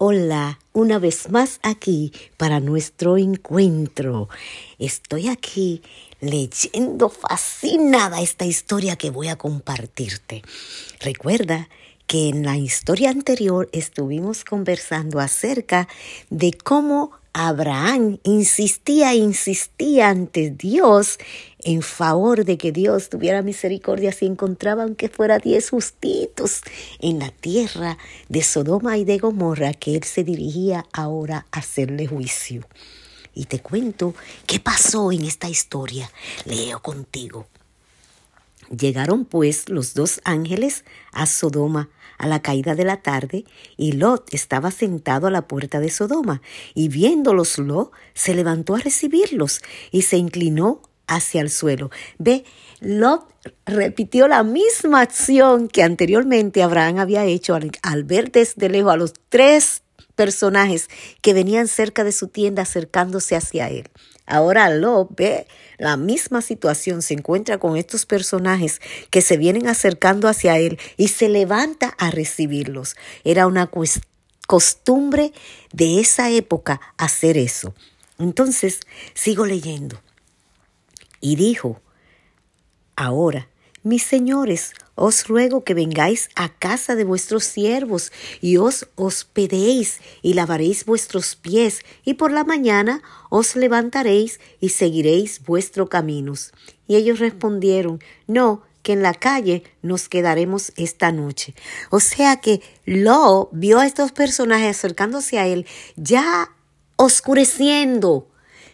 Hola, una vez más aquí para nuestro encuentro. Estoy aquí leyendo fascinada esta historia que voy a compartirte. Recuerda que en la historia anterior estuvimos conversando acerca de cómo Abraham insistía, insistía ante Dios en favor de que Dios tuviera misericordia si encontraban que fuera diez justitos en la tierra de Sodoma y de Gomorra que él se dirigía ahora a hacerle juicio. Y te cuento qué pasó en esta historia. Leo contigo. Llegaron pues los dos ángeles a Sodoma a la caída de la tarde, y Lot estaba sentado a la puerta de Sodoma, y viéndolos Lot se levantó a recibirlos y se inclinó hacia el suelo. Ve, Lot repitió la misma acción que anteriormente Abraham había hecho al, al ver desde lejos a los tres personajes que venían cerca de su tienda acercándose hacia él. Ahora Lot ve la misma situación, se encuentra con estos personajes que se vienen acercando hacia él y se levanta a recibirlos. Era una costumbre de esa época hacer eso. Entonces, sigo leyendo. Y dijo, ahora, mis señores, os ruego que vengáis a casa de vuestros siervos y os hospedéis y lavaréis vuestros pies y por la mañana os levantaréis y seguiréis vuestros caminos. Y ellos respondieron, no, que en la calle nos quedaremos esta noche. O sea que Lo vio a estos personajes acercándose a él ya oscureciendo.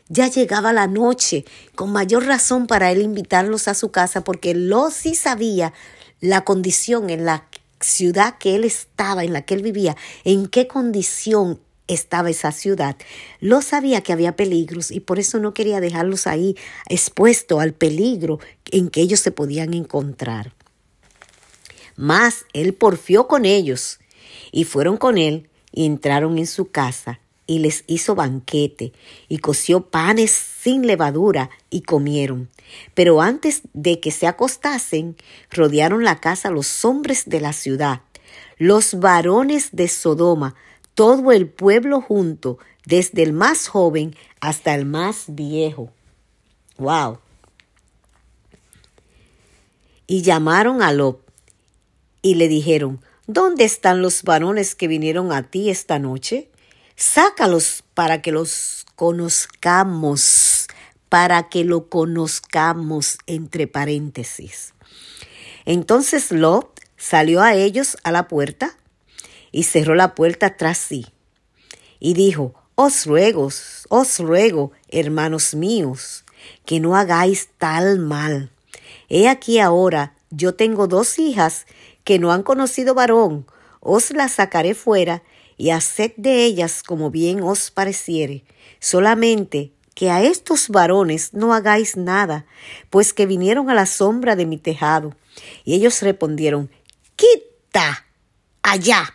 Ya llegaba la noche, con mayor razón para él invitarlos a su casa, porque Lo sí sabía la condición en la ciudad que él estaba, en la que él vivía, en qué condición estaba esa ciudad. Lo sabía que había peligros y por eso no quería dejarlos ahí expuestos al peligro en que ellos se podían encontrar. Mas él porfió con ellos y fueron con él y entraron en su casa y les hizo banquete, y coció panes sin levadura, y comieron. Pero antes de que se acostasen, rodearon la casa los hombres de la ciudad, los varones de Sodoma, todo el pueblo junto, desde el más joven hasta el más viejo. ¡Wow! Y llamaron a Lot y le dijeron, ¿Dónde están los varones que vinieron a ti esta noche? Sácalos para que los conozcamos, para que lo conozcamos entre paréntesis. Entonces Lot salió a ellos a la puerta y cerró la puerta tras sí. Y dijo, os ruego, os ruego, hermanos míos, que no hagáis tal mal. He aquí ahora, yo tengo dos hijas que no han conocido varón, os las sacaré fuera y haced de ellas como bien os pareciere, solamente que a estos varones no hagáis nada, pues que vinieron a la sombra de mi tejado. Y ellos respondieron, quita allá.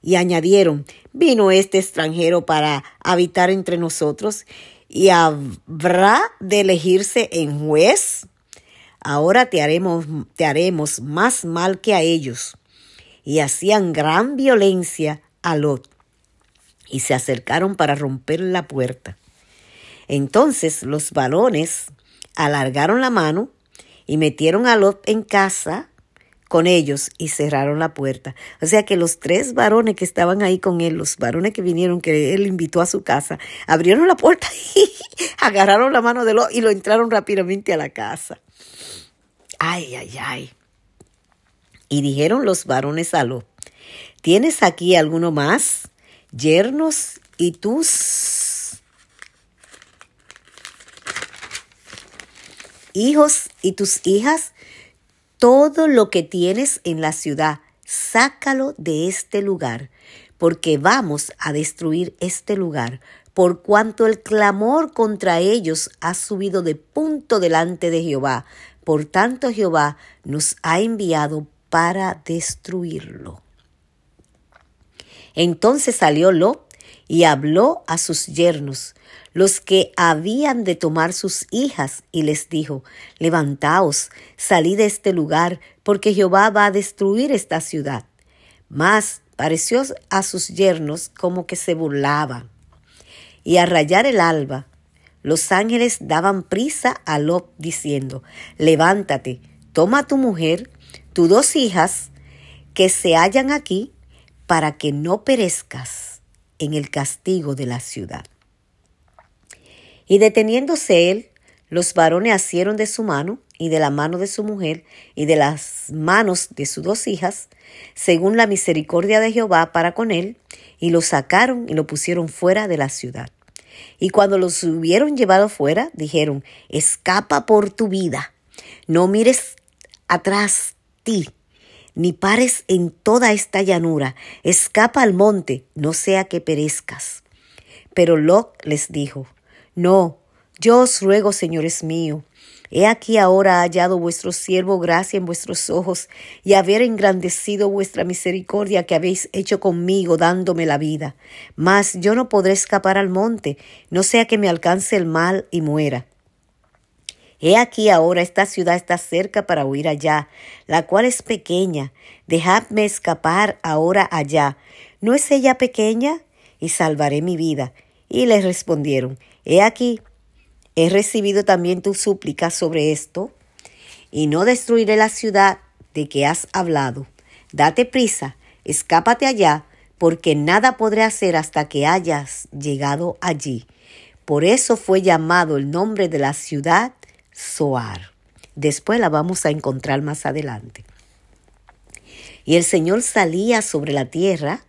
Y añadieron, vino este extranjero para habitar entre nosotros, y habrá de elegirse en juez. Ahora te haremos, te haremos más mal que a ellos. Y hacían gran violencia y se acercaron para romper la puerta. Entonces los varones alargaron la mano y metieron a Lot en casa con ellos y cerraron la puerta. O sea que los tres varones que estaban ahí con él, los varones que vinieron, que él invitó a su casa, abrieron la puerta y agarraron la mano de Lot y lo entraron rápidamente a la casa. Ay, ay, ay. Y dijeron los varones a Lot, ¿Tienes aquí alguno más? Yernos y tus hijos y tus hijas, todo lo que tienes en la ciudad, sácalo de este lugar, porque vamos a destruir este lugar, por cuanto el clamor contra ellos ha subido de punto delante de Jehová. Por tanto Jehová nos ha enviado para destruirlo. Entonces salió Lot y habló a sus yernos, los que habían de tomar sus hijas, y les dijo, Levantaos, salid de este lugar, porque Jehová va a destruir esta ciudad. Mas pareció a sus yernos como que se burlaba. Y a rayar el alba, los ángeles daban prisa a Lot diciendo, levántate, toma a tu mujer, tus dos hijas, que se hallan aquí, para que no perezcas en el castigo de la ciudad. Y deteniéndose él, los varones asieron de su mano y de la mano de su mujer y de las manos de sus dos hijas, según la misericordia de Jehová para con él, y lo sacaron y lo pusieron fuera de la ciudad. Y cuando los hubieron llevado fuera, dijeron, escapa por tu vida, no mires atrás ti, ni pares en toda esta llanura, escapa al monte, no sea que perezcas. Pero Lot les dijo, no, yo os ruego, señores míos, He aquí ahora hallado vuestro siervo gracia en vuestros ojos y haber engrandecido vuestra misericordia que habéis hecho conmigo dándome la vida. Mas yo no podré escapar al monte, no sea que me alcance el mal y muera. He aquí ahora esta ciudad está cerca para huir allá, la cual es pequeña. Dejadme escapar ahora allá. ¿No es ella pequeña? Y salvaré mi vida. Y les respondieron, He aquí, he recibido también tu súplica sobre esto, y no destruiré la ciudad de que has hablado. Date prisa, escápate allá, porque nada podré hacer hasta que hayas llegado allí. Por eso fue llamado el nombre de la ciudad Soar. Después la vamos a encontrar más adelante. Y el Señor salía sobre la tierra,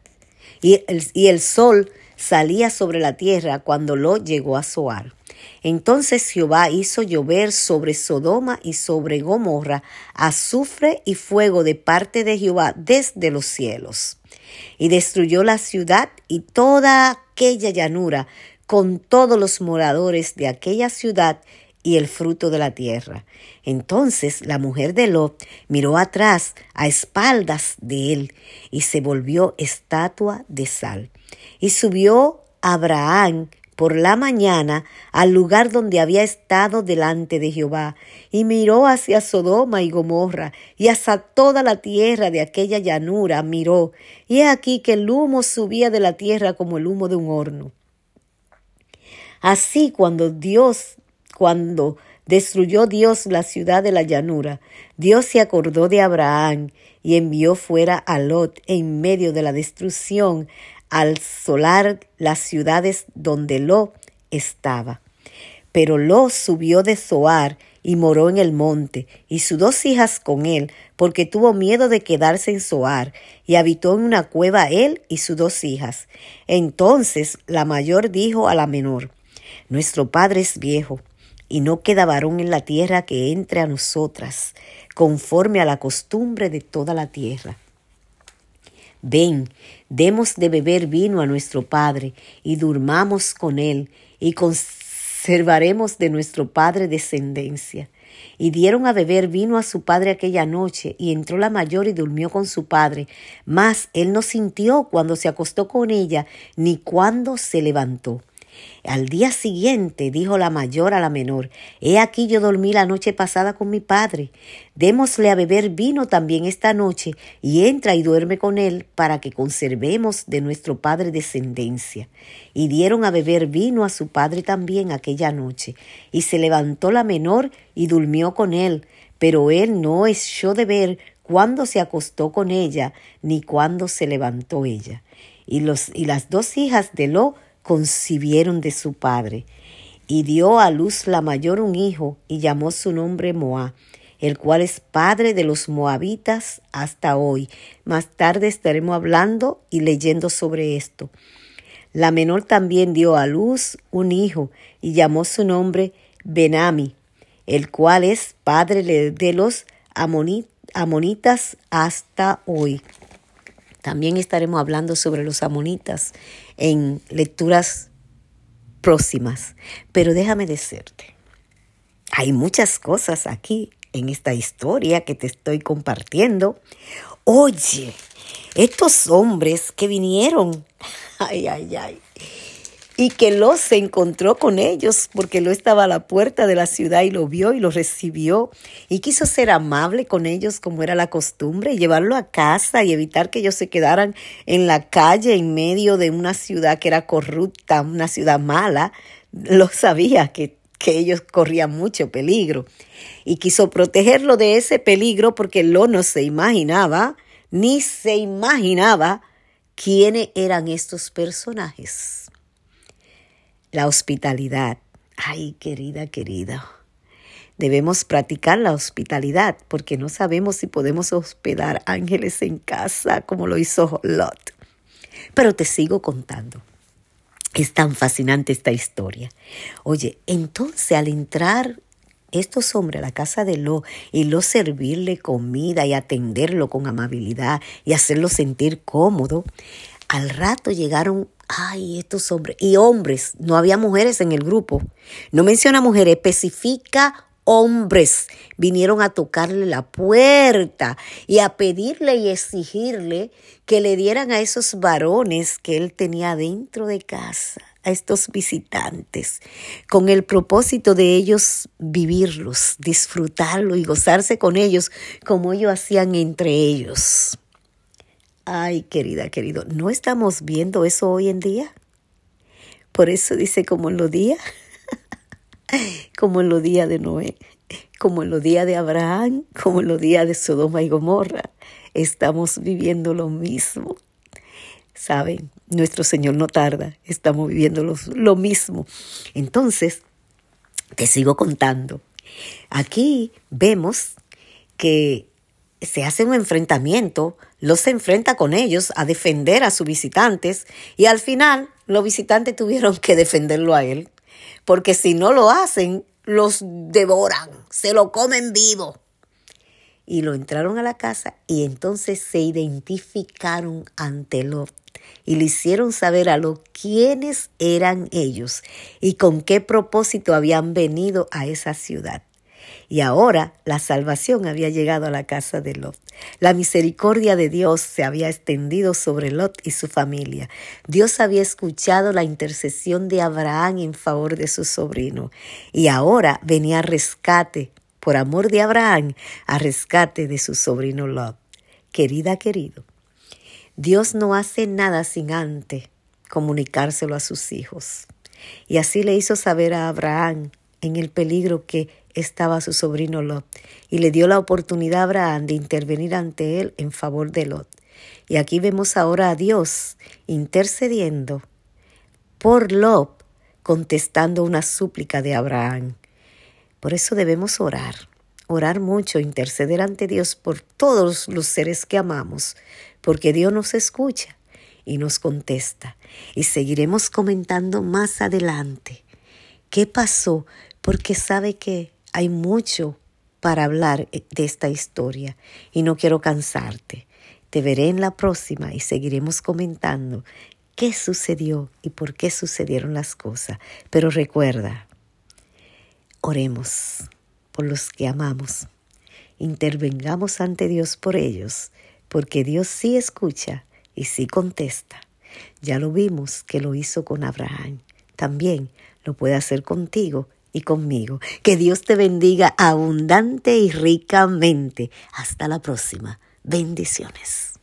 y el, y el sol salía sobre la tierra cuando lo llegó a Soar. Entonces Jehová hizo llover sobre Sodoma y sobre Gomorra azufre y fuego de parte de Jehová desde los cielos. Y destruyó la ciudad y toda aquella llanura con todos los moradores de aquella ciudad y el fruto de la tierra. Entonces la mujer de Lot miró atrás a espaldas de él y se volvió estatua de sal. Y subió Abraham por la mañana al lugar donde había estado delante de Jehová, y miró hacia Sodoma y Gomorra, y hasta toda la tierra de aquella llanura miró, y he aquí que el humo subía de la tierra como el humo de un horno. Así cuando Dios, cuando destruyó Dios la ciudad de la llanura, Dios se acordó de Abraham y envió fuera a Lot en medio de la destrucción al solar las ciudades donde Lo estaba. Pero Lo subió de Zoar y moró en el monte, y sus dos hijas con él, porque tuvo miedo de quedarse en Zoar, y habitó en una cueva él y sus dos hijas. Entonces la mayor dijo a la menor, Nuestro padre es viejo, y no queda varón en la tierra que entre a nosotras, conforme a la costumbre de toda la tierra. Ven, demos de beber vino a nuestro Padre, y durmamos con él, y conservaremos de nuestro Padre descendencia. Y dieron a beber vino a su padre aquella noche, y entró la mayor y durmió con su padre. Mas él no sintió cuando se acostó con ella, ni cuando se levantó. Al día siguiente dijo la mayor a la menor, He aquí yo dormí la noche pasada con mi padre. Démosle a beber vino también esta noche, y entra y duerme con él, para que conservemos de nuestro padre descendencia. Y dieron a beber vino a su padre también aquella noche. Y se levantó la menor y durmió con él, pero él no echó de ver cuándo se acostó con ella, ni cuándo se levantó ella. Y, los, y las dos hijas de Lo concibieron de su padre. Y dio a luz la mayor un hijo y llamó su nombre Moab, el cual es padre de los moabitas hasta hoy. Más tarde estaremos hablando y leyendo sobre esto. La menor también dio a luz un hijo y llamó su nombre Benami, el cual es padre de los amonitas hasta hoy. También estaremos hablando sobre los amonitas en lecturas próximas. Pero déjame decirte, hay muchas cosas aquí en esta historia que te estoy compartiendo. Oye, estos hombres que vinieron, ay, ay, ay, y que Lot se encontró con ellos porque Lot estaba a la puerta de la ciudad y lo vio y lo recibió y quiso ser amable con ellos como era la costumbre y llevarlo a casa y evitar que ellos se quedaran en la calle en medio de una ciudad que era corrupta, una ciudad mala. Lo sabía que, que ellos corrían mucho peligro y quiso protegerlo de ese peligro porque Lot no se imaginaba ni se imaginaba quiénes eran estos personajes la hospitalidad. Ay, querida, querida. Debemos practicar la hospitalidad porque no sabemos si podemos hospedar ángeles en casa como lo hizo Lot. Pero te sigo contando. Es tan fascinante esta historia. Oye, entonces al entrar estos hombres a la casa de Lot y lo servirle comida y atenderlo con amabilidad y hacerlo sentir cómodo, al rato llegaron Ay, estos hombres. Y hombres, no había mujeres en el grupo. No menciona mujeres, especifica hombres. Vinieron a tocarle la puerta y a pedirle y exigirle que le dieran a esos varones que él tenía dentro de casa, a estos visitantes, con el propósito de ellos vivirlos, disfrutarlo y gozarse con ellos como ellos hacían entre ellos. Ay, querida, querido, ¿no estamos viendo eso hoy en día? Por eso dice como en los días, como en los días de Noé, como en los días de Abraham, como en los días de Sodoma y Gomorra. Estamos viviendo lo mismo. Saben, nuestro Señor no tarda, estamos viviendo lo, lo mismo. Entonces, te sigo contando. Aquí vemos que se hace un enfrentamiento, los enfrenta con ellos a defender a sus visitantes y al final los visitantes tuvieron que defenderlo a él, porque si no lo hacen, los devoran, se lo comen vivo. Y lo entraron a la casa y entonces se identificaron ante Lot y le hicieron saber a Lot quiénes eran ellos y con qué propósito habían venido a esa ciudad. Y ahora la salvación había llegado a la casa de Lot. La misericordia de Dios se había extendido sobre Lot y su familia. Dios había escuchado la intercesión de Abraham en favor de su sobrino. Y ahora venía a rescate, por amor de Abraham, a rescate de su sobrino Lot. Querida, querido, Dios no hace nada sin antes comunicárselo a sus hijos. Y así le hizo saber a Abraham en el peligro que estaba su sobrino Lot, y le dio la oportunidad a Abraham de intervenir ante él en favor de Lot. Y aquí vemos ahora a Dios intercediendo por Lot, contestando una súplica de Abraham. Por eso debemos orar, orar mucho, interceder ante Dios por todos los seres que amamos, porque Dios nos escucha y nos contesta. Y seguiremos comentando más adelante qué pasó, porque sabe que hay mucho para hablar eh, de esta historia y no quiero cansarte. Te veré en la próxima y seguiremos comentando qué sucedió y por qué sucedieron las cosas. Pero recuerda, oremos por los que amamos. Intervengamos ante Dios por ellos, porque Dios sí escucha y sí contesta. Ya lo vimos que lo hizo con Abraham. También lo puede hacer contigo y conmigo. Que Dios te bendiga abundante y ricamente. Hasta la próxima. Bendiciones.